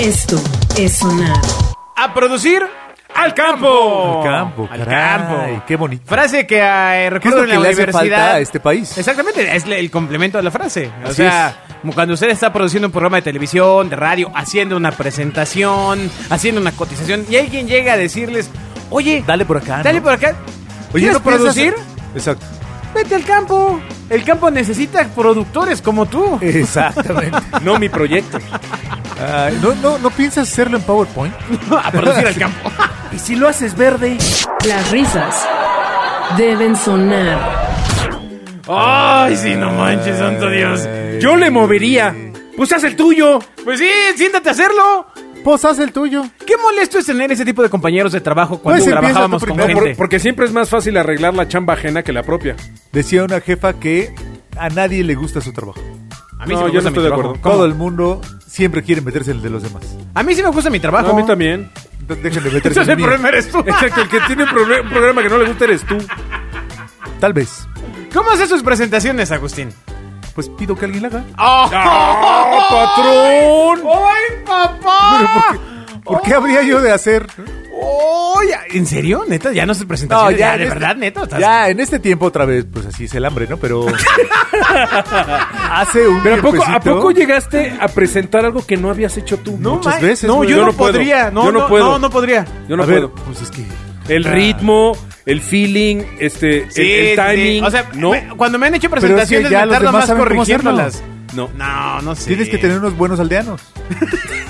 Esto es sonar. A producir al campo. Al campo, Al caray, campo. qué bonito. Frase que eh, ¿Qué es recuerdo en que la le hace universidad. falta a este país? Exactamente, es el complemento de la frase. O Así sea, como cuando usted está produciendo un programa de televisión, de radio, haciendo una presentación, haciendo una cotización, y alguien llega a decirles, oye, Dale por acá, dale ¿no? por acá. Oye, ¿Quieres ¿no piensas- producir? Exacto. Vete al campo. El campo necesita productores como tú. Exactamente. No mi proyecto. Ay, ¿no, no, ¿No piensas hacerlo en PowerPoint? a producir al campo. ¿Y si lo haces verde? Las risas deben sonar. Ay, sí, no manches, santo Dios. Yo le movería. Pues haz el tuyo. Pues sí, siéntate a hacerlo. Pues haz el tuyo. Qué molesto es tener ese tipo de compañeros de trabajo cuando Pues empieza trabajábamos tú con primero. Gente. por- porque siempre es más fácil arreglar la chamba ajena que la propia. Decía una jefa que a nadie le gusta su trabajo. A mí No, sí me yo gusta no mi estoy de trabajo. acuerdo. ¿Cómo? Todo el mundo siempre quiere meterse en el de los demás. A mí sí me gusta mi trabajo. No, a mí también. De- Dejen de meterse en el el mío. problema eres tú. Exacto, el que tiene un, proble- un programa que no le gusta eres tú. Tal vez. ¿Cómo hace sus presentaciones, Agustín? Pues pido que alguien la haga. ¡Ah, patrón! ¡Ay, papá! Pero ¿por qué, por qué habría yo de hacer? ¡Ay! ¿En serio? ¿Neta? ¿Ya no haces presentaciones? ¿Ya, en de este- verdad, neta? ¿Estás- Ya, en este tiempo otra vez, pues así es el hambre, ¿no? Pero hace un Pero ¿a poco, ¿a poco llegaste a presentar algo que no habías hecho tú? No, muchas veces, No, yo, Yo no, no podría. No, Yo no no, puedo. No, no podría. Yo no a ver, puedo. pues es que... El ritmo, el feeling, este, el- Sí, el, sí. timing. O sea, no. me- cuando me han hecho Pero es que presentaciones ya me tardo más corrigiéndolas. no. No, no sé. Tienes que tener unos buenos aldeanos.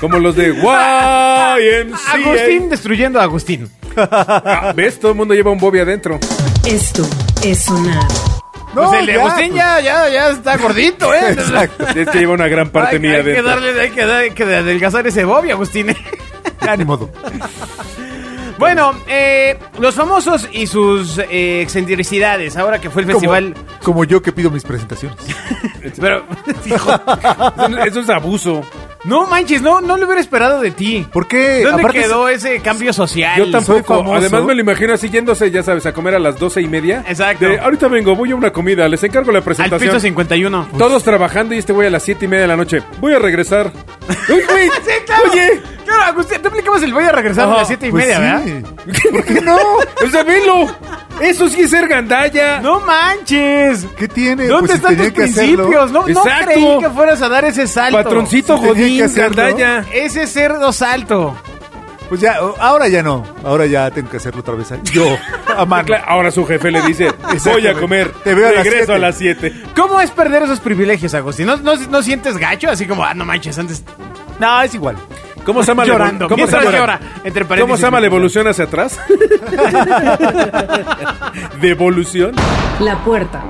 Como los de YMCA. Agustín destruyendo a Agustín. Ah, ¿Ves? Todo el mundo lleva un Bobby adentro. Esto es sonar. No, pues el de ya, Agustín pues. ya, ya, ya está gordito, ¿eh? Exacto. Es que lleva una gran parte hay, mía hay que adentro. darle, hay que, dar- hay que adelgazar ese Bobby, Agustín. Ya, ni modo. bueno, eh, los famosos y sus eh, excentricidades, ahora que fue el Como, festival. como yo que pido mis presentaciones. Pero, hijo, Eso- Eso es abuso. No manches, no, no lo hubiera esperado de ti. ¿Por qué? ¿Dónde Aparte, quedó ese cambio social? Yo tampoco. Además me lo imagino así yéndose, ya sabes, a comer a las doce y media. Exacto. De, ahorita vengo, voy a una comida, les encargo la Al presentación. piso 51. Todos trabajando y este güey a las siete y media de la noche. Voy a regresar. Uy, güey, Sí, claro. Oye, Claro, Agustín, te aplicabas el voy a regresar a las siete y Pues media, sí. ¿verdad? ¿Por qué no? o sea, velo. Eso sí es ser gandalla. ¡No manches! ¿Qué tiene? ¿Dónde Pues si están tus principios? No, no creí que fueras a dar ese salto. Patroncito que Godín, gandalla. Ese cerdo salto. Pues ya, ahora ya no. Ahora ya tengo que hacerlo otra vez. Yo, a mano. Ahora su jefe le dice, voy a comer. Te veo a las Regreso siete. a las 7. ¿Cómo es perder esos privilegios, Agustín? ¿No, no, no sientes gacho? Así como, ah, no manches, antes No, es igual. ¿Cómo se llama la llorando. evol- ¿Cómo se llama, llora. Entre ¿Cómo se paréntesis, llama la evolución hacia atrás? ¿De evolución? La puerta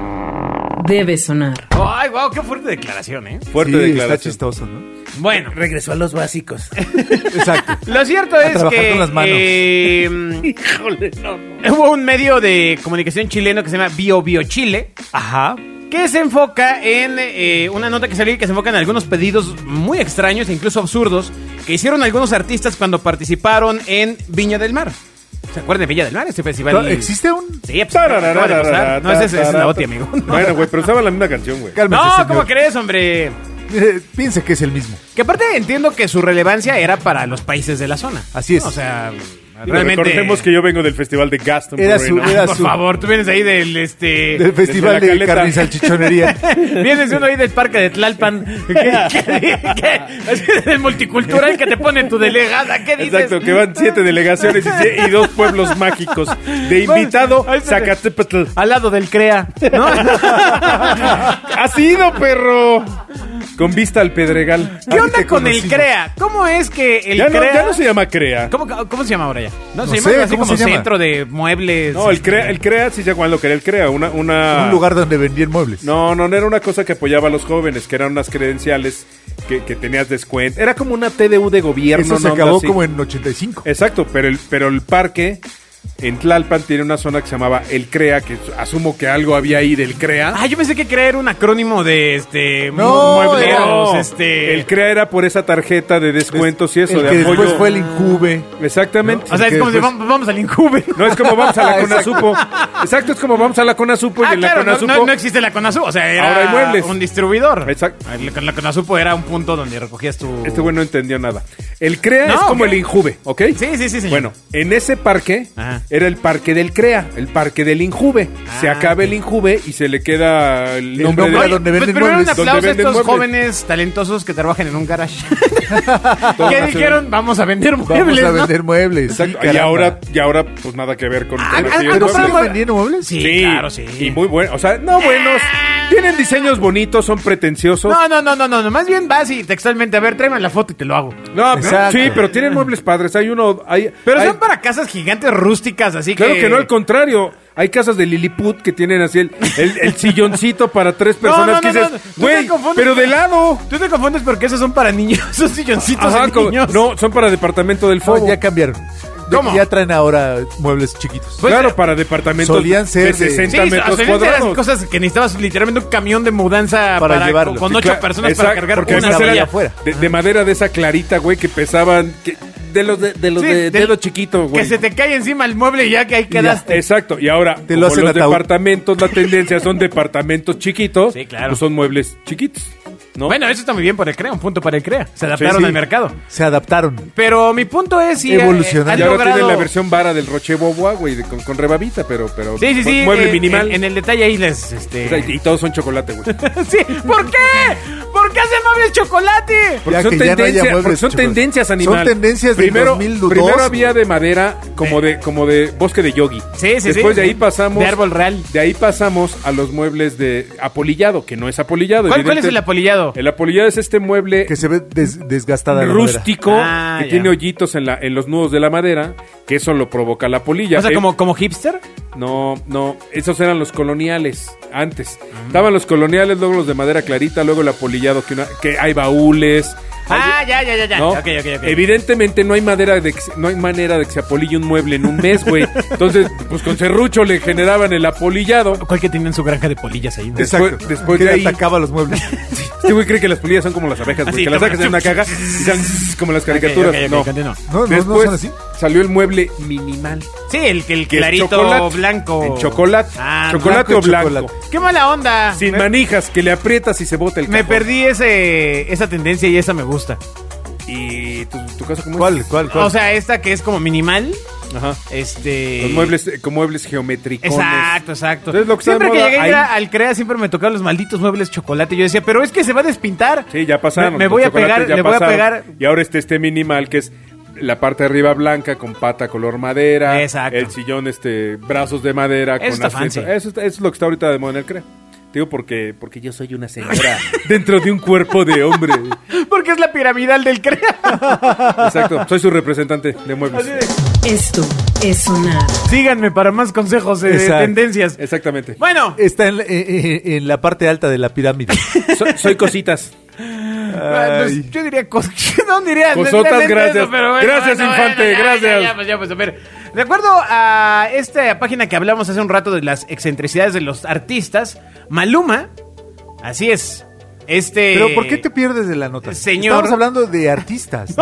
debe sonar. Ay, wow, qué fuerte declaración, ¿eh? Fuerte Sí, declaración. Está chistoso, ¿no? Bueno, Regresó a los básicos. Exacto. lo cierto es trabajar que con las manos. eh, Híjole, no, no. hubo un medio de comunicación chileno que se llama Bio Bio Chile. Ajá. que se enfoca en eh, una nota que salió y que se enfoca en algunos pedidos muy extraños e incluso absurdos que hicieron algunos artistas cuando participaron en Viña del Mar. ¿Se acuerdan de Viña del Mar? Este festival. ¿Existe un...? Sí, pues, acaba de pasar. No, ese es, es la OTI, amigo. Bueno, güey, pero usaban la misma canción, güey. Cálmese, No, señor. ¿cómo crees, hombre? Eh, piense que es el mismo. Que aparte entiendo que su relevancia era para los países de la zona. Así es. O sea, Digo, realmente. Recordemos que yo vengo del festival de Gaston. Era su- era por su- favor, tú vienes ahí del este. Del Festival de. Carne y Salchichonería. Vienes uno ahí del parque de Tlalpan. ¿Qué, del multicultural que te pone tu delegada. ¿Qué dices? Exacto, que van siete delegaciones y, dos pueblos mágicos. De invitado. Zacatepetl. Al lado del CREA. ¿no? ¡Ha sido, perro! Con vista al Pedregal. ¿Qué onda con el. CREA? ¿Cómo es que el Ya no, CREA. ya no se llama CREA. ¿Cómo, cómo se llama ahora ya? No, No se sé, llama así ¿cómo como se llama? centro de muebles. No, el este, CREA, el CREA sí sé cuál lo que era el CREA. Una, una... Un lugar donde vendían muebles. No, no, no era una cosa que apoyaba a los jóvenes, que eran unas credenciales que, que tenías descuento. Era como una TDU de gobierno. Eso se ¿no? acabó Así. como en 85. Exacto, pero el, pero el parque en Tlalpan tiene una zona que se llamaba El CREA, que asumo que algo había ahí del CREA. Ah, yo pensé que creer un acrónimo de este No, muebleros, No, este. El CREA era por esa tarjeta de descuentos y eso, el de que apoyo. después fue el Incube. Exactamente. o sea, es como si después- vamos, vamos al Incube. No es como vamos a la. Conasupo. Exacto, es como vamos a la Conasupo y Ah, en la claro, Conasupo. no- no existe la Conasu, o sea, era Ahora hay muebles. un distribuidor. Exacto. La, la Conasupo era un punto donde recogías tu... Este güey no entendió nada. El CREA No, es como el Injuve, ¿ok? Sí, sí, sí, señor. Bueno, en ese parque Ajá. Era el parque del CREA, el parque del Injuve. Se Ah, acaba el. Injuve y se le queda el El nombre, de... Oye, donde pues venden primero un muebles. aplauso a estos muebles. jóvenes talentosos que trabajan en un garage. Que dijeron, vamos a vender Vamos muebles, a ¿no? vender muebles. sí, Exacto. y ahora, y ahora, pues nada que ver con... Ah, con ah, ah, ¿Pero muebles. siguen vendiendo muebles? Sí, claro, sí. Y muy buenos. O sea, no buenos. Tienen diseños bonitos, son pretenciosos. No, no, no, no, no, no, más bien vas y textualmente, a ver, tráeme la foto y te lo hago. No, Exacto. sí, pero tienen muebles padres. Hay uno. Hay, Pero hay- son para casas gigantes rústicas, así Claro que... que no, al contrario. Hay casas de Lilliput que tienen así el, el, el silloncito para tres personas no, que no, dices, no, tú te güey, pero de lado. Tú te confundes porque esos son para niños, son silloncitos Ajá, de como- niños. no, son para departamento del No, Fobo. ya cambiaron. Ya- ¿Cómo? Ya traen ahora muebles chiquitos. Pues, claro, eh, para departamentos solían ser de de- 60 Sí, metros eran cuadrados. cosas que necesitabas literalmente un camión de mudanza Para para, llevarlo. con, con Sí, ocho Claro, personas exacto, para cargar porque una era afuera. De, de madera de esa clarita, güey, que pesaban que- de los de, de los Sí, de chiquito, güey. Que se te cae encima el mueble y ya que ahí quedaste. Exacto, y ahora Te lo como hacen los ataúd. departamentos, la tendencia son departamentos chiquitos, Sí, claro. pues son muebles chiquitos, ¿no? Bueno, eso está muy bien por el CREA, un punto para el CREA. Se adaptaron Sí, sí. al mercado. Se adaptaron. Pero mi punto es si eh, Evolucionaron. y ahora logrado... tienen la versión vara del Roche Boboa, güey, de- con, con rebabita, pero, pero Sí, sí, sí. mueble eh, minimal. En, en el detalle ahí les... Este... O sea, y, y todos son chocolate, güey. sí, ¿por qué? ¿Por qué hacen muebles chocolate? Porque Ya son, tendencias, muebles porque son chocolate. tendencias, animal. Son tendencias del primero, 2002. Primero había de madera como de, como de bosque de yogi. Sí, sí, sí. Después de ahí pasamos... De árbol real. De ahí pasamos a los muebles de apolillado, que no es apolillado. ¿Cuál, cuál es evidente- el apolillado? El apolillado es este mueble Que se ve des- desgastada la madera. rústico Ah, que ya. tiene hoyitos en, la, en los nudos de la madera, que eso lo provoca la polilla. O sea, Eh, como, como hipster. No, no, esos eran los coloniales antes. Ah. Estaban los coloniales, luego los de madera clarita, luego el apolillado, que, una- que hay baúles. Ah, ya, ya, ya, ya. ¿no? Ok, ok, ok. Evidentemente no hay madera de que se- no hay manera de que se apolille un mueble en un mes, güey. Entonces, pues con serrucho le generaban el apolillado. ¿Cuál que tienen su granja de polillas ahí? ¿no? Después- Exacto. después que de ahí- atacaba los muebles. Este güey cree que las polillas son como las abejas, güey, que las sacas en una caja y salen como las caricaturas. No. No, no, no Después son así. salió el mueble minimal. Sí, el, el que es clarito chocolate. blanco. En chocolate. Ah, chocolate blanco o blanco. chocolate. Qué mala onda. Sin me, manijas, que le aprietas y se bota el me cajón. perdí ese, esa tendencia y esa me gusta. ¿Y tu, tu casa cómo ¿Cuál, es? cuál, cuál? O sea, esta que es como minimal. Ajá. Este. Los muebles, eh, con muebles geométricos. Exacto, exacto. Entonces, lo que está siempre que llegué ahí- a- al CREA siempre me tocaban los malditos muebles chocolate. Yo decía, pero es que se va a despintar. Sí, ya pasaron. Me, voy a pegar, le voy a pegar. Y ahora este este minimal que es la parte de arriba blanca con pata color madera. Exacto. El sillón, este, brazos de madera. Eso con está fancy. Eso, está- eso es lo que está ahorita de moda en el CREA. Te Digo porque, porque yo soy una señora dentro de un cuerpo de hombre. Porque es la piramidal del CREA. Exacto. Soy su representante de muebles. Esto es sonar. Síganme para más consejos de Exacto. tendencias. Exactamente. Bueno, Está en, la- eh, eh, en la parte alta de la pirámide. Soy, soy cositas. pues, Ay. yo diría cosas. No diría. Cosotas, no, gracias. pero bueno, Gracias, bueno, infante, bueno, ya, gracias. Ya, ya, pues, ya, pues, a ver. De acuerdo a esta página que hablamos hace un rato de las excentricidades de los artistas, Maluma, así es. Este. Pero ¿por qué te pierdes de la nota? Señor- Estamos hablando de artistas.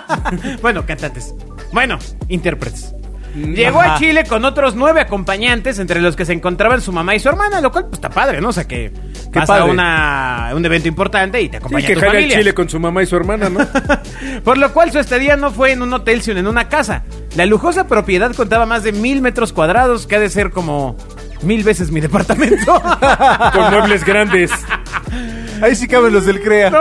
bueno, cantantes. Bueno, intérpretes. Llegó Ajá. a Chile con otros nueve acompañantes, entre los que se encontraban su mamá y su hermana, lo cual pues está padre, ¿no? O sea que Qué vas a padre. una, un evento importante y te Sí, acompaña que tu jale al familia. chile con su mamá y su hermana, ¿no? Por lo cual su estadía no fue en un hotel, sino en una casa. La lujosa propiedad contaba más de mil metros cuadrados, que ha de ser como mil veces mi departamento. con muebles grandes. Ahí sí caben los del CREA.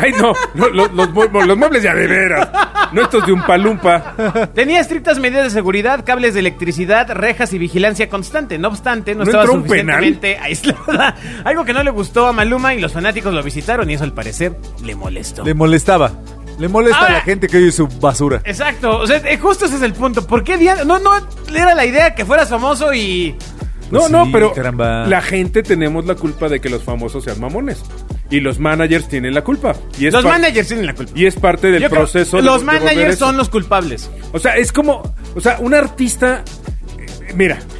Ay, no, no, los, los mue- los muebles ya de veras. No estos de un palumpa. Tenía estrictas medidas de seguridad, cables de electricidad, rejas y vigilancia constante. No obstante, no, ¿No estaba entró un penal? suficientemente aislada. Algo que no le gustó a Maluma y los fanáticos lo visitaron y eso al parecer le molestó. Le molestaba. Le molesta Ahora- a la gente que oye su basura. Exacto, o sea, eh, justo ese es el punto. ¿Por qué Diana? No, no, era la idea que fueras famoso y... No, Pues no, sí, pero caramba. la gente tenemos la culpa de que los famosos sean mamones. Y los managers tienen la culpa. Y es Los managers tienen la culpa. Y es parte del Yo creo- proceso. de- los managers son los culpables. O sea, es como. O sea, un artista. eh,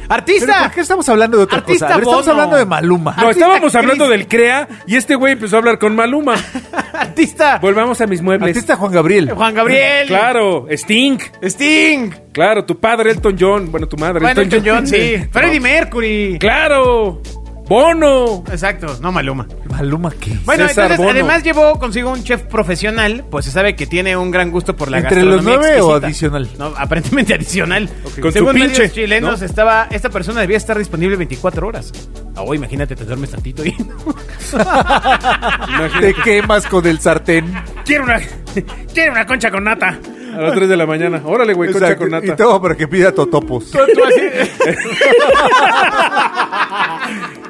Mira. ¿Pero ¡Artista! ¿Por qué estamos hablando de otra Artista cosa? A ver, estamos Bono. hablando de Maluma. No, Artista estábamos hablando Chris. del CREA y este güey empezó a hablar con Maluma. ¡Artista! Volvamos a mis muebles. Artista Juan Gabriel. Juan Gabriel. Claro, Sting. Sting. Claro, tu padre Elton John. Bueno, tu madre Bueno, Elton John, sí. Freddie Mercury. Claro. Bono. Exacto, no Maluma. Maluma, ¿qué? Bueno, César entonces, Bono. además llevó consigo un chef profesional, pues se sabe que tiene un gran gusto por la ¿Entre los gastronomía nueve o adicional? No, aparentemente adicional. Con Según su pinche, medios chilenos, ¿no? estaba, esta persona debía estar disponible 24 horas. Ah, oh, imagínate, te duermes tantito y... Te quemas con el sartén. quiero una, quiero una concha con nata. A las 3 de la mañana. Órale, güey, concha Exacto, con nata. Y todo para que pida totopos.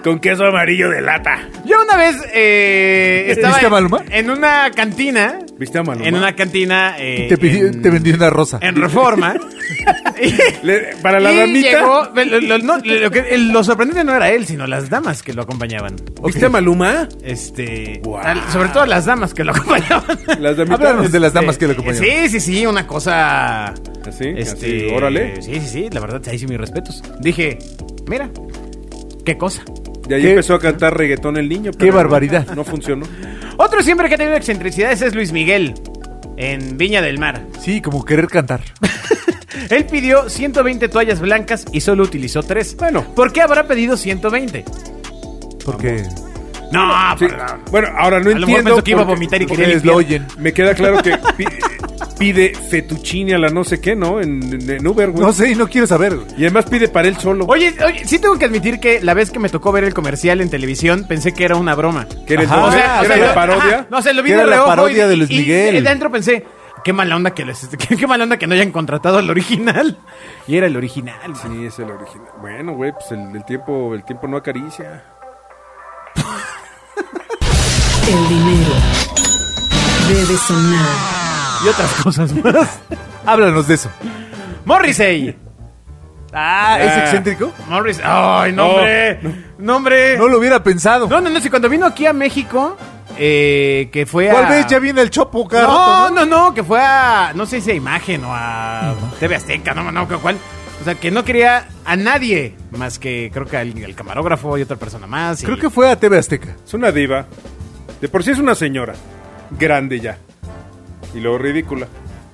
Con queso amarillo de lata. Yo una vez eh, estaba ¿Viste a en, Maluma? en una cantina. ¿Viste a Maluma? En una cantina. eh, Te, pidió- en, te vendí una rosa. en Reforma. Le- para la y damita. llegó- lo, lo- no, lo que- el- lo sorprendente no era él, sino las damas que lo acompañaban. ¿Viste a Maluma? Este, Wow. al- sobre todo las damas que lo acompañaban. Las damitas. Háblanos de las damas que le acompañaban. Sí, sí, sí, una cosa. Así, Este, así, órale. Sí, sí, sí, la verdad, ahí sí mis respetos. Dije, mira, qué cosa. Y ahí ¿Qué? empezó a cantar reggaetón el niño. pero barbaridad. No, no funcionó. Otro siempre que ha tenido excentricidades es Luis Miguel, en Viña del Mar. Sí, como querer cantar. Él pidió 120 toallas blancas y solo utilizó 3. Bueno. ¿Por qué habrá pedido 120? Porque No, Sí. Bueno, ahora no A lo mejor entiendo. pensó que iba a vomitar y quería limpiar. Me queda claro que pide fettuccine a la no sé qué, ¿no? En, en Uber, güey. No sé y no quiero saber. güey. Y además pide para él solo. Oye, oye, sí tengo que admitir que la vez que me tocó ver el comercial en televisión pensé que era una broma. que era, el Ajá. doble, O sea, era yo- la parodia. ajá, no sé, lo vi Que de era la reojo parodia y- de Luis y- Miguel. Y dentro pensé, qué mala onda que les, qué, qué mala onda que no hayan contratado al original. Y era el original. Sí, es el original. Bueno, güey, pues el, el tiempo, el tiempo no acaricia. El dinero debe sonar. Y otras cosas más. Háblanos de eso. Morrissey. Ah, ¿es excéntrico? Morrissey. Ay, no, hombre. No, hombre. No lo hubiera pensado. No, no, no, si cuando vino aquí a México, eh, que fue Tal a... vez ya viene el chopo cada No, rato, no, no, que fue a, no sé si a Imagen o a TV Azteca, no, no, cuál. O sea, que no quería a nadie más que creo que al, al camarógrafo y otra persona más. y- Creo que fue a TV Azteca. Es una diva. De por sí es una señora. Grande ya. Y luego ridícula.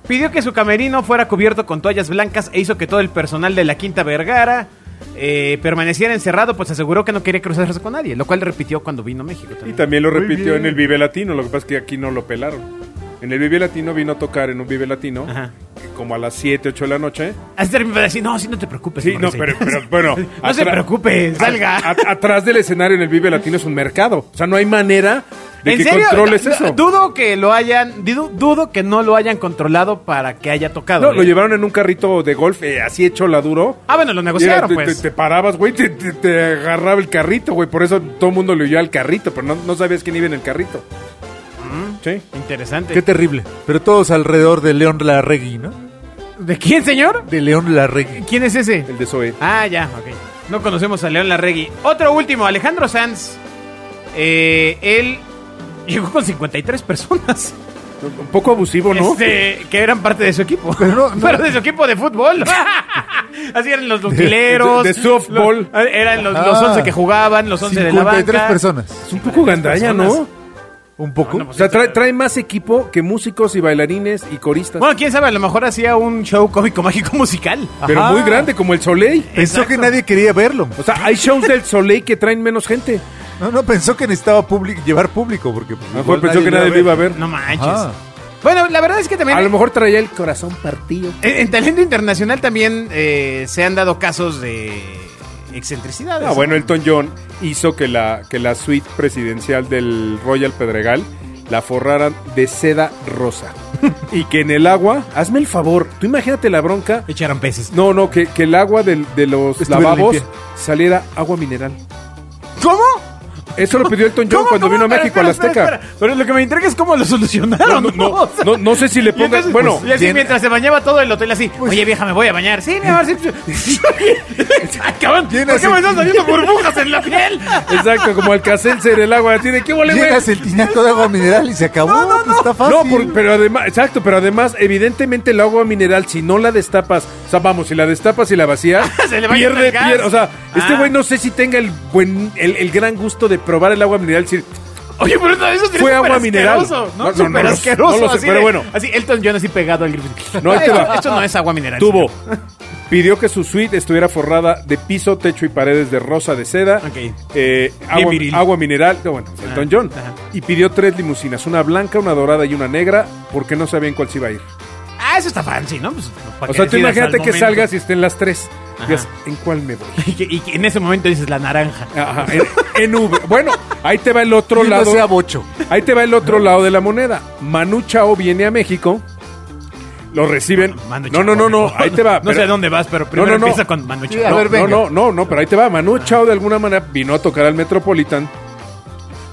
Pidió que su camerino fuera cubierto con toallas blancas e hizo que todo el personal de la Quinta Vergara eh, permaneciera encerrado, pues aseguró que no quería cruzarse con nadie, lo cual repitió cuando vino a México Y también. también lo Muy repitió bien. en el Vive Latino. Lo que pasa es que aquí no lo pelaron. En el Vive Latino vino a tocar en un Vive Latino. Ajá. Como a las 7, 8 de la noche. Así terminó de decir, no, sí, no te preocupes. Sí, no, Morrissey". pero, pero bueno. no se preocupe, salga. a- a- atrás del escenario en el Vive Latino es un mercado. O sea, no hay manera de ¿En que serio? controles eso. Dudo que lo hayan, dudo, que no lo hayan controlado para que haya tocado. No, ¿eh? lo llevaron en un carrito de golf, eh, así hecho la duro. Ah, bueno, lo era- negociaron, te, pues. te- te parabas, güey, te, te- te agarraba el carrito, güey. Por eso todo el mundo le oyó al carrito, pero no, no sabías quién iba en el carrito. Sí. Interesante. Qué terrible. Pero todos alrededor de León Larregui, ¿no? ¿De quién, señor? De León Larregui. ¿Quién es ese? El de Zoe. Ah, ya, ok. No conocemos a León Larregui. Otro último, Alejandro Sanz. Eh, él llegó con 53 personas. Un poco abusivo, ¿no? Este, que eran parte de su equipo. Pero no- no- Pero de su equipo de fútbol. Así eran los utileros. de- de softball. Los- eran los, Ah. los 11 que jugaban, los 11 de la 53 banca. personas. Es un poco gandalla, ¿no? Un poco. Bueno, O pues, sea, trae, trae más equipo que músicos y bailarines y coristas. Bueno, quién sabe, a lo mejor hacía un show cómico mágico musical. pero Ajá. muy grande, como el Soleil. Pensó Exacto. que nadie quería verlo. O sea, hay shows del Soleil que traen menos gente. No, no, pensó que necesitaba public- llevar público porque... pues, A lo mejor igual pensó que nadie lo iba a ver. No manches. Ajá. Bueno, la verdad es que también A lo mejor traía el corazón partido. en, en talento internacional también eh, se han dado casos de excentricidades. Ah, bueno, Elton John hizo que la, que la suite presidencial del Royal Pedregal la forraran de seda rosa. y que en el agua, hazme el favor, tú imagínate la bronca. Echaron peces. No, no, que, que el agua del- de los Estuviera lavabos limpia. saliera agua mineral. ¿Cómo? Eso lo pidió Elton John ¿Cómo, cuando vino a Espera, México a la Azteca. espera, espera. Pero lo que me intriga es cómo lo solucionaron. No, no, sé si le y ponga- entonces, bueno, pues, y así mientras se bañaba todo el hotel así. Oye, vieja, me voy a bañar. Sí, mi amor, sí. Acaban, ¿Por qué me están saliendo burbujas en la piel? Exacto, como el caselcer, el agua. Tiene que volver. Llegas el tinaco de agua mineral y se acabó. No, no, pues está fácil. No, por- pero además, exacto, pero además, evidentemente el agua mineral, si no la destapas, o sea, vamos, si la destapas y la vacías, Se le va pierde, pierde. O sea, este Ah. güey no sé si tenga el buen, el, el gran gusto de probar el agua mineral. decir, Oye, pero no, eso Fue agua mineral. asqueroso, No, No, no, asqueroso. no lo sé, pero de- bueno. Así, Elton John así pegado al grifo. No, esto, esto no es agua mineral. tuvo, pidió que su suite estuviera forrada de piso, techo y paredes de rosa de seda, Ok. eh, agua, mineral, no, bueno, Elton John, ajá. y pidió tres limusinas, una blanca, una dorada y una negra, porque no sabían cuál se iba a ir. Ah, eso está fancy, ¿no? Pues, O sea, tú imagínate que momento. salgas y estén las tres. ¿En cuál me voy? Y que, y que en ese momento dices la naranja. Ajá, en, en Uber. Bueno, ahí te va el otro Y uno lado. sea bocho. Ahí te va el otro lado de la moneda. Manu Chao viene a México. Lo reciben. Manu no, no, Chao, no, no. Ahí te va. No sé pero- a dónde vas, pero primero no, no. empieza con Manu Sí, Chao. a No, ver, no, no, no, no, pero ahí te va. Manu Chao de alguna manera vino a tocar al Metropolitan.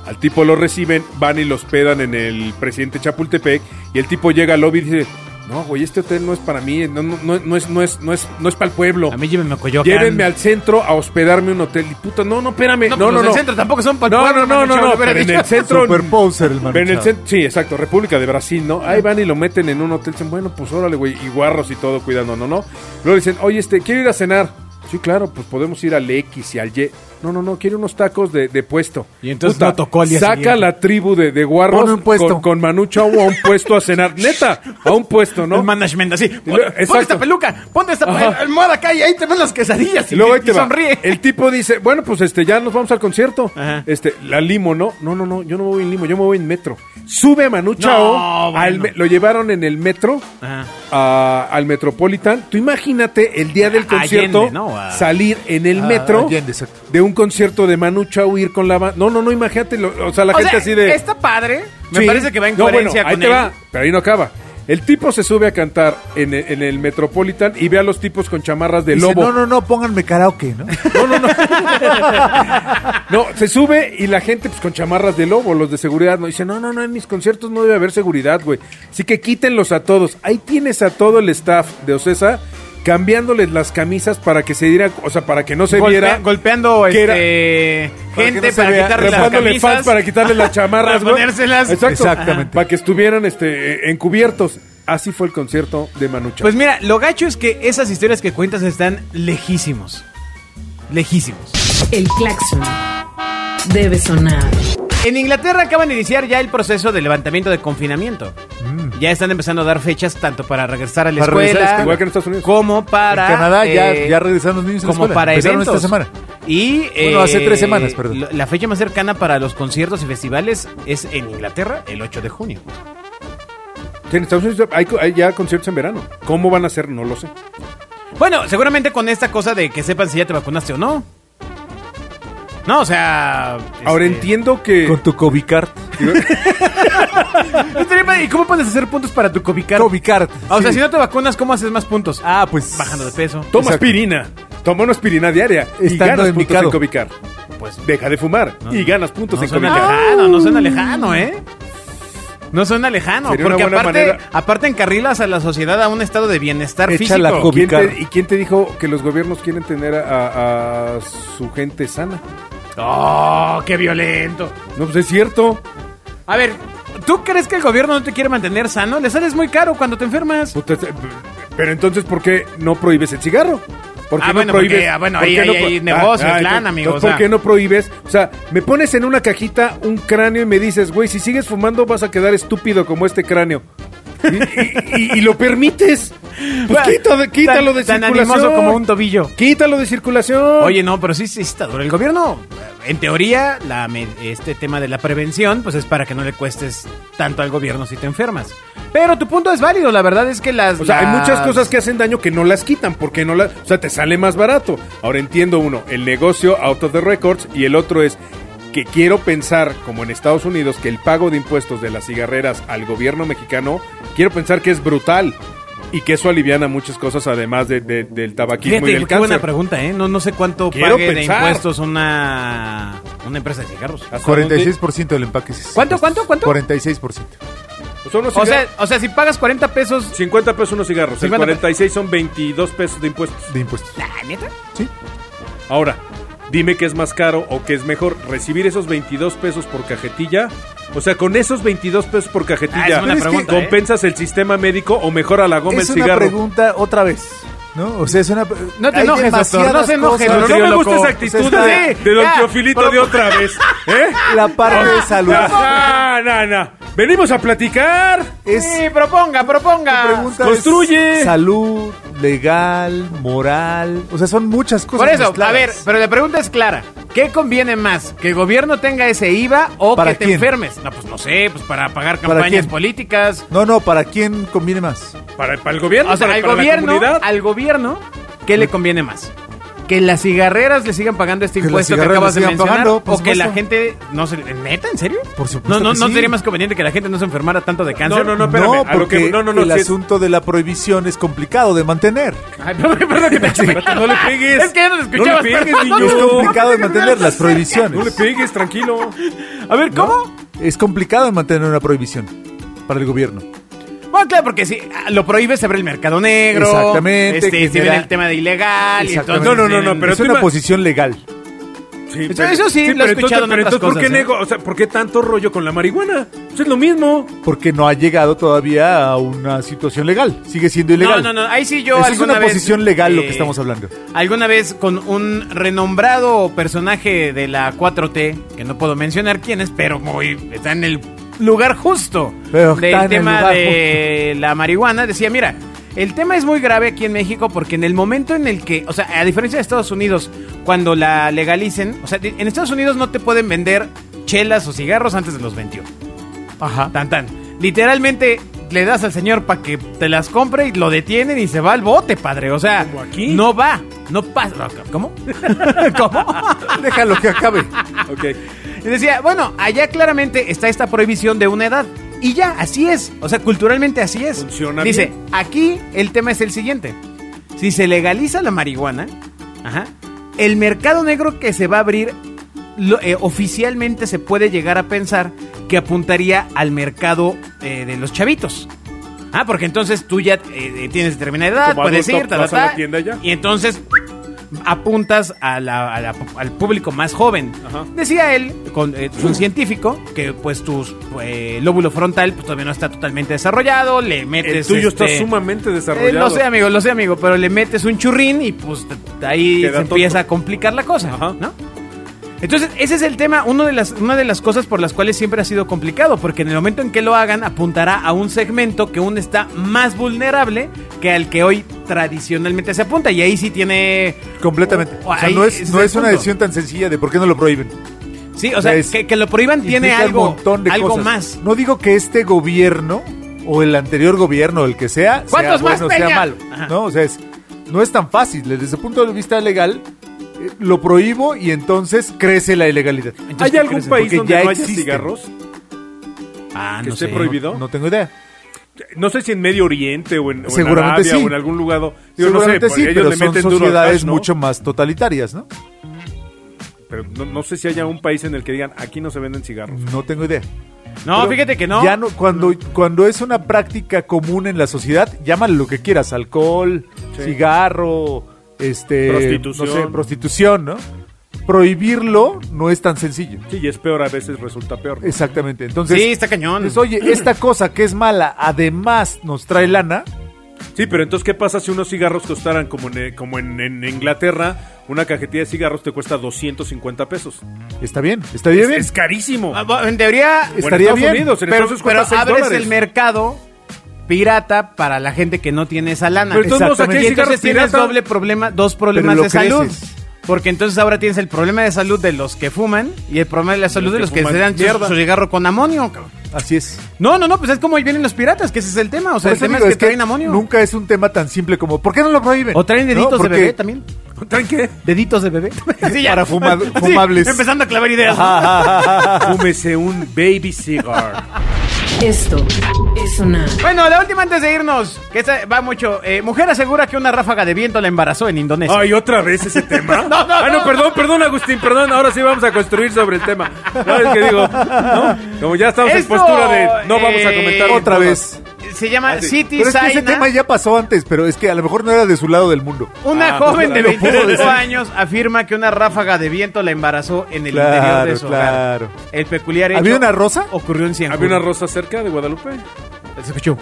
Al tipo lo reciben, van y lo hospedan en el presidente Chapultepec. Y el tipo llega al lobby y dice: No, güey, este hotel no es para mí. No, no, no, no es, no es, no es, no es para el pueblo. A mí llévenme a Coyoacán. Llévenme al centro a hospedarme un hotel. Y puta, no, no, espérame. No, No, pues no, los no. del centro tampoco son para el No, pueblo, no, no, no, no, pero en el centro. Super poser el en el Chao. cent- sí, exacto, República de Brasil, ¿no? Ahí van y lo meten en un hotel, dicen, bueno, pues órale, güey, y guarros y todo, cuidando, ¿no? no Luego dicen, oye, este, quiero ir a cenar. Sí, claro, pues podemos ir al X y al Y. No, no, no, quiero unos tacos de, de puesto. Y entonces no tocó al día Saca siguiente. la tribu de, de guarros Pon un puesto. Con, con Manu Chao a un puesto a cenar. Neta, a un puesto, ¿no? El management así. Pon, ponte esta peluca, ponte esta Ajá. almohada acá y ahí te ven las quesadillas. Y, Y luego ahí y te va. sonríe. El tipo dice, bueno, pues este, ya nos vamos al concierto. Ajá. Este, la limo, ¿no? No, no, no, yo no me voy en limo, yo me voy en metro. Sube a Manu Chao, bueno. al me- lo llevaron en el metro a- al Metropolitan. Tú imagínate el día del concierto Allende, ¿no? A- salir en el Ah, metro Allende, de un concierto de Manu Chao ir con la banda. No, no, no, imagínate, lo- o sea, la O gente sea, así de Está padre. Me Sí. parece que va en No, coherencia bueno, ahí con te él. va, pero ahí no acaba. El tipo se sube a cantar en el, en el Metropolitan y ve a los tipos con chamarras de Dice, lobo. no, no, no, pónganme karaoke, ¿no? No, no, no. No, se sube y la gente pues con chamarras de lobo, los de seguridad, no dice, no, no, no, en mis conciertos no debe haber seguridad, güey. Así que quítenlos a todos. Ahí tienes a todo el staff de Ocesa cambiándoles las camisas para que se diera, o sea, para que no se Golpea- viera. golpeando que era- este, Para que gente no se para vea, quitarle las camisas. fans para quitarle las chamarras, Para güey. ponérselas. Exacto. Exactamente. Para que estuvieran este encubiertos. Así fue el concierto de Manucha. Pues mira, lo gacho es que esas historias que cuentas están lejísimos. Lejísimos. El claxon debe sonar. En Inglaterra acaban de iniciar ya el proceso de levantamiento de confinamiento. Ya están empezando a dar fechas tanto para regresar a la Para regresar escuela, escuela. Igual que en Estados Unidos. como para en Canadá ya, eh, ya regresaron los niños a la como escuela. para Empezaron eventos. esta semana. Y Bueno, hace eh, tres semanas, perdón. La, la fecha más cercana para los conciertos y festivales es en Inglaterra el 8 de junio. Que en Estados Unidos hay, hay ya conciertos en verano. ¿Cómo van a ser? No lo sé. Bueno, seguramente con esta cosa de que sepan si ya te vacunaste o no. No, o sea. Ahora este, entiendo que. Con tu COVID card. estaría padre. ¿Y cómo puedes hacer puntos para tu COVID card? COVID card. Ah, o sea, sí. si no te vacunas, ¿cómo haces más puntos? Ah, pues... Bajando de peso. Toma Exacto. aspirina. Toma una aspirina diaria. y Estando ganas en mi puntos en cado. Covicar. Pues Deja de fumar. y ganas puntos no en suena Covicar. lejano, no suena lejano, ¿eh? No suena lejano, Sería porque aparte, manera- aparte encarrilas a la sociedad a un estado de bienestar Echa físico. la COVID. ¿Quién te- Covicar. ¿Y quién te dijo que los gobiernos quieren tener a, a- a su gente sana? ¡Oh, qué violento! No, pues es cierto. A ver, ¿tú crees que el gobierno no te quiere mantener sano? Le sales muy caro cuando te enfermas. Puta, eh, Pero entonces, ¿por qué no prohíbes el cigarro? ¿Por qué Ah, no bueno, prohíbes? porque, ah, bueno, por ahí- qué ahí no hay negocio, plan, entonces- amigo, entonces, o sea. ¿Por qué no prohíbes? O sea, me pones en una cajita un cráneo y me dices, güey, si sigues fumando vas a quedar estúpido como este cráneo. Y, y- y- y lo permites. Pues Bueno, quítalo, quítalo de tan, tan circulación. como un tobillo. Quítalo de circulación. Oye, no, pero sí, sí está duro. El gobierno, en teoría, la, este tema de la prevención, pues es para que no le cuestes tanto al gobierno si te enfermas. Pero tu punto es válido, la verdad es que las... O sea, hay muchas cosas que hacen daño que no las quitan, porque no las, o sea, te sale más barato. Ahora entiendo uno, el negocio out of the records y el otro es que quiero pensar, como en Estados Unidos, que el pago de impuestos de las cigarreras al gobierno mexicano, quiero pensar que es brutal. Y que eso aliviana muchas cosas además de- de- del tabaquismo y Fíjate, del qué buena cáncer. pregunta, ¿eh? No, no sé cuánto Quiero pague de pensar. impuestos una, una empresa de cigarros. ¿Hasta dónde? 46% del empaque. es- ¿Cuánto, cuánto, cuánto? 46%. Pues son unos O sea, cigarros. o sea, si pagas 40 pesos... 50 pesos unos cigarros. 50 el 46 son 22 pesos de impuestos. de impuestos. Ah, ¿neta? Sí. Ahora, dime qué es más caro o qué es mejor, recibir esos 22 pesos por cajetilla. O sea, con esos 22 pesos por Ah, cajetilla, es pregunta, ¿eh? ¿compensas el sistema médico o mejora la goma es el una cigarro? pregunta otra vez. ¿No? O sea, es una. No te hay enojes, doctor, no se enoje, cosas. no me loco. gusta esa actitud O sea, de, de Don ya, Teofilito de otra vez. ¿Eh? La parte de salud. No, no, no. Venimos a platicar. Es, Sí, proponga, proponga. pregunta Construye. es salud, legal, moral. O sea, son muchas cosas. Por eso, a mezcladas. ver, pero la pregunta es clara. ¿Qué conviene más? ¿Que el gobierno tenga ese IVA o ¿Para que te quién? enfermes? No, pues no sé, pues para pagar ¿Para campañas quién? políticas. No, no, ¿para quién conviene más? Para, para el gobierno, O sea, para, al para la gobierno, comunidad. al gobierno, ¿qué le conviene más? ¿Que las cigarreras le sigan pagando este Que las impuesto que cigarreras acabas le de sigan mencionar? pagando, por ¿O que la supuesto. gente no se... ¿Neta? ¿En serio? Por supuesto No, no, que ¿no sí. sería más conveniente que la gente no se enfermara tanto de cáncer? No, no, no, espérame. no, a lo porque que, no, no, no. el sí es- asunto de la prohibición es complicado de mantener. Ay, perdón, perdón que te no le pegues. Es que ya no te No le escuchabas, pegues, perdón. niño. Es complicado de mantener las prohibiciones. No le pegues, tranquilo. A ver, ¿cómo? Es complicado de mantener una prohibición para el gobierno. Bueno, claro, porque si lo prohíbes, se abre el mercado negro. Exactamente, Este, si viene el tema de ilegal. Y entonces. No, no, no, no, pero es tú una ima- posición legal. Sí, Eso- eso sí, lo he pero escuchado en pero otras entonces, ¿por qué cosas, ¿eh? nego? O sea, ¿por qué tanto rollo con la marihuana? Pues es lo mismo. Porque no ha llegado todavía a una situación legal. Sigue siendo ilegal. No, no, no. Ahí sí yo Esa es alguna una vez, posición legal lo eh, que estamos hablando. Alguna vez con un renombrado personaje de la 4T, que no puedo mencionar quién es, pero muy está en el lugar justo Pero del el tema de la marihuana, decía, mira, el tema es muy grave aquí en México porque en el momento en el que, o sea, a diferencia de Estados Unidos, cuando la legalicen, o sea, en Estados Unidos no te pueden vender chelas o cigarros antes de los 21. Ajá. Tan tan. Literalmente le das al señor para que te las compre y lo detienen y se va al bote, padre. O sea, Como aquí. no va, no pasa. ¿Cómo? ¿Cómo? Déjalo que acabe. Ok. Y decía, bueno, allá claramente está esta prohibición de una edad. Y ya, así es. O sea, culturalmente así es. Funciona Dice, bien. aquí el tema es el siguiente. Si se legaliza la marihuana, ajá, el mercado negro que se va a abrir, lo- eh, oficialmente se puede llegar a pensar que apuntaría al mercado eh, de los chavitos. Ah, porque entonces tú ya eh, tienes determinada edad, Como puedes adulto ir, ta, ta, vas a la tienda ya. y entonces apuntas a la- a la- al público más joven. Ajá. Decía él, con, eh, es un científico, que pues tu eh, lóbulo frontal pues, todavía no está totalmente desarrollado, le El metes... tuyo está este, sumamente eh, desarrollado. lo sé, amigo, lo sé, amigo, pero le metes un churrín y pues ahí Queda se empieza a complicar la cosa, Ajá. ¿no? Entonces, ese es el tema, uno de las, una de las cosas por las cuales siempre ha sido complicado, porque en el momento en que lo hagan, apuntará a un segmento que aún está más vulnerable que al que hoy tradicionalmente se apunta, y ahí sí tiene... Completamente. o- O sea, no es, no el es una decisión tan sencilla de por qué no lo prohíben. Sí, o sea, O sea, es- que, que lo prohíban tiene algo, un montón de algo cosas. más. No digo que este gobierno o el anterior gobierno, el que sea, sea ¿Cuántos más, bueno sea malo. Ajá. No, o sea, es- no es tan fácil. Desde ese punto de vista legal, lo prohíbo y entonces crece la ilegalidad. Entonces, ¿Hay ¿qué algún país Porque donde ya no haya cigarros? Ah, que no esté sé. prohibido? No tengo idea. No sé si en Medio Oriente o en, o en Seguramente Arabia sí. o en algún lugar. Digo, no sé, Seguramente sí, ellos pero le son meten sociedades ¿no? mucho más totalitarias, ¿no? Pero no, no sé si haya un país en el que digan, aquí no se venden cigarros. No tengo idea. No, Pero fíjate que no. Ya no cuando, cuando es una práctica común en la sociedad, llámale lo que quieras, alcohol, Sí. cigarro, este, Prostitución. no sé, prostitución, ¿no? Prohibirlo no es tan sencillo. Sí, y es peor, a veces resulta peor. ¿no? Exactamente. Entonces, Sí, está cañón. pues, oye, esta cosa que es mala, además nos trae lana, Sí, pero entonces, ¿qué pasa si unos cigarros costaran como en, como en, en Inglaterra? Una cajetilla de cigarros te cuesta 250 pesos. está bien, estaría Es, bien. es carísimo. Ah, En teoría, en estaría Estados bien, Unidos, en pero, entonces pero cuesta 6 abres dólares. el mercado pirata para la gente que no tiene esa lana. Pero aquí hay y entonces tienes pirata. doble problema, dos problemas de salud. Porque entonces ahora tienes el problema de salud de los que fuman y el problema de la salud de los que se dan su, su cigarro con amonio. cabrón. Así es. No, no, no, pues es como ahí vienen los piratas, que ese es el tema. O sea, el tema digo, es que traen amonio. nunca es un tema tan simple como ¿por qué no lo prohíben? O traen ¿No? deditos de bebé también. ¿Traen qué? Deditos de bebé. Sí, ya. Para fuma- Sí, fumables. empezando a clavar ideas. Fúmese un baby cigar. Esto es sonar. Bueno, la última antes de irnos, que esta va mucho. eh, mujer asegura que una ráfaga de viento la embarazó en Indonesia. Ay, otra vez ese tema. No, no, Ah, no, no. perdón, perdón, Agustín, perdón. Ahora sí vamos a construir sobre el tema. No, es que digo, ¿no? Como ya estamos Esto, en postura de no vamos a eh, comentar Otra todas. vez. Se llama Ah, sí. City Pero es que ese tema ya pasó antes, pero es que a lo mejor no era de su lado del mundo. Una Ah, joven de lo puedo 25 decir. años afirma que una ráfaga de viento la embarazó en el Claro, interior de su claro. hogar. El peculiar hecho ¿Había una rosa? ocurrió en Cienfuegos. ¿Había una rosa cerca de Guadalupe? Se escuchó.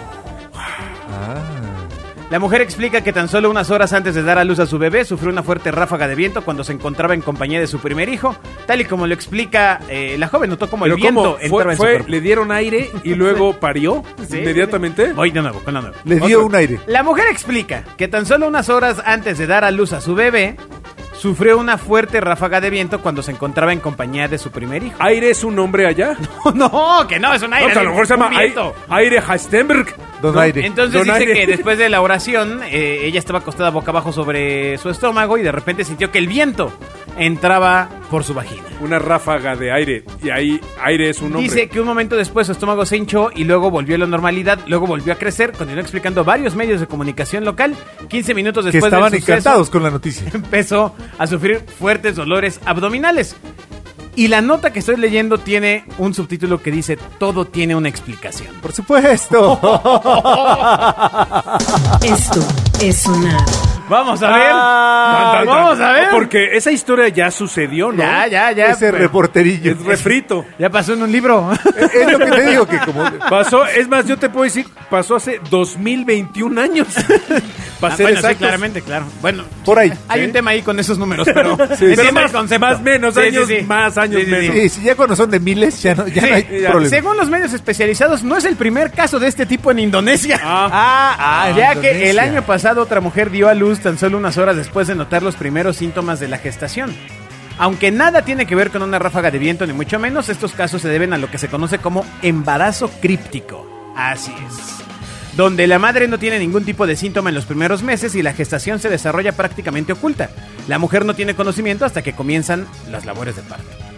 Ah. La mujer explica que tan solo unas horas antes de dar a luz a su bebé sufrió una fuerte ráfaga de viento cuando se encontraba en compañía de su primer hijo. Tal y como lo explica, eh, la joven notó como el viento ¿cómo? entraba ¿Fue, en su fue- cuerpo. le dieron aire y luego parió Sí, inmediatamente? Voy de nuevo, con la nueva. Le dio un aire. La mujer explica que tan solo unas horas antes de dar a luz a su bebé, sufrió una fuerte ráfaga de viento cuando se encontraba en compañía de su primer hijo. ¿Aire es un nombre allá? no, que no, es un No, aire. pues a lo mejor se llama Ai- viento. Aire Hastenberg. Don Aire. Entonces Don dice Aire. que después de la oración, eh, ella estaba acostada boca abajo sobre su estómago y de repente sintió que el viento entraba por su vagina. Una ráfaga de aire. Y ahí aire es un nombre. Dice que un momento después su estómago se hinchó y luego volvió a la normalidad, luego volvió a crecer, continuó explicando varios medios de comunicación local. 15 minutos Que después estaban del suceso, encantados con la noticia. empezó a sufrir fuertes dolores abdominales. Y la nota que estoy leyendo tiene un subtítulo que dice todo tiene una explicación. Por supuesto. Esto es sonar. Vamos a ver. Tan. Vamos a ver. Porque esa historia ya sucedió, ¿no? Ya, ya, ya. Ese pero- reporterillo. Es refrito. Ya pasó en un libro. Es lo que te digo, que como... Pasó, es más, yo te puedo decir, pasó hace 2021 años. Para Ah, ser bueno, sí, exactos. claramente, claro. Bueno, Por ahí. hay ¿Sí? un tema ahí con esos números, pero Sí, el Más- concepto. más, menos años, más años, menos. Sí, sí, ya cuando son de miles, ya no, ya Sí, no hay ya. problema. Según los medios especializados, no es el primer caso de este tipo en Indonesia. Ah. ah, ya Indonesia. que el año pasado otra mujer dio a luz tan solo unas horas después de notar los primeros síntomas de la gestación. Aunque nada tiene que ver con una ráfaga de viento, ni mucho menos, estos casos se deben a lo que se conoce como embarazo críptico. Así es. Donde la madre no tiene ningún tipo de síntoma en los primeros meses y la gestación se desarrolla prácticamente oculta. La mujer no tiene conocimiento hasta que comienzan las labores de parto.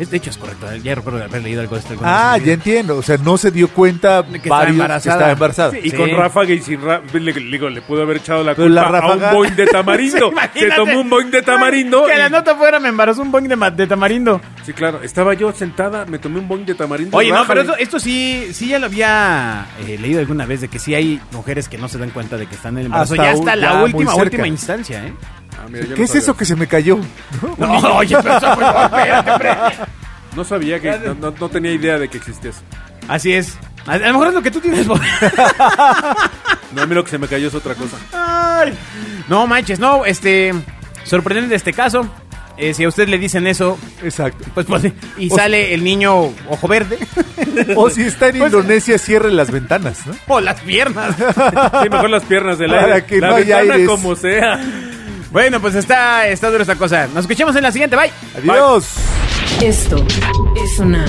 Es, de hecho, es correcto. Ya recuerdo haber leído algo de esto. Ah, ya entiendo. O sea, no se dio cuenta De que estaba varios embarazada. que estaba embarazada. Y Sí. con ráfaga y sin ráfaga, le, le digo, le pudo haber echado la Pero culpa la ráfaga- a un boing de tamarindo. Sí, se tomó un boing de tamarindo. Que y- la nota fuera me embarazó un boing de, ma- de tamarindo. Sí, claro. Estaba yo sentada, me tomé un boing de tamarindo. Oye, no, pero esto, esto sí, sí ya lo había eh, leído alguna vez de que sí hay mujeres que no se dan cuenta de que están en el embarazo. Hasta ya hasta la última, última instancia, ¿eh? Ah, mira, yo ¿Qué no es sabía. eso que se me cayó? No, oye, pero eso fue- hombre. No sabía que. No, no- no tenía idea de que existía eso. Así es. A, a lo mejor es lo que tú tienes. Bob. No, a mí lo que se me cayó es otra cosa. Ay. No manches, no, este. Sorprendente este caso. Eh, si a usted le dicen eso, Exacto. pues, pues y O sale el niño ojo verde O si está en Pues- Indonesia, cierre las ventanas, ¿no? o las piernas. Sí, mejor las piernas del Para aire. que la no haya ventana aires. como sea. Bueno, pues está, está dura esta cosa. Nos escuchamos en la siguiente. Bye. Adiós. Esto es sonar.